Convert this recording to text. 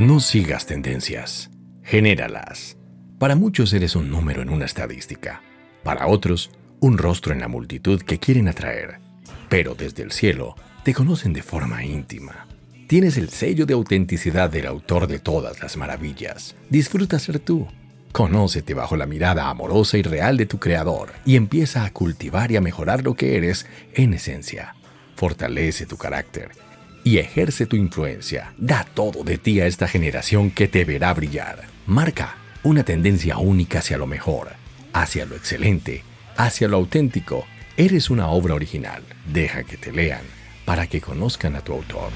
No sigas tendencias, genéralas. Para muchos eres un número en una estadística, para otros un rostro en la multitud que quieren atraer, pero desde el cielo te conocen de forma íntima. Tienes el sello de autenticidad del autor de todas las maravillas. Disfruta ser tú. Conócete bajo la mirada amorosa y real de tu creador y empieza a cultivar y a mejorar lo que eres en esencia. Fortalece tu carácter y ejerce tu influencia. Da todo de ti a esta generación que te verá brillar. Marca una tendencia única hacia lo mejor, hacia lo excelente, hacia lo auténtico. Eres una obra original. Deja que te lean para que conozcan a tu autor.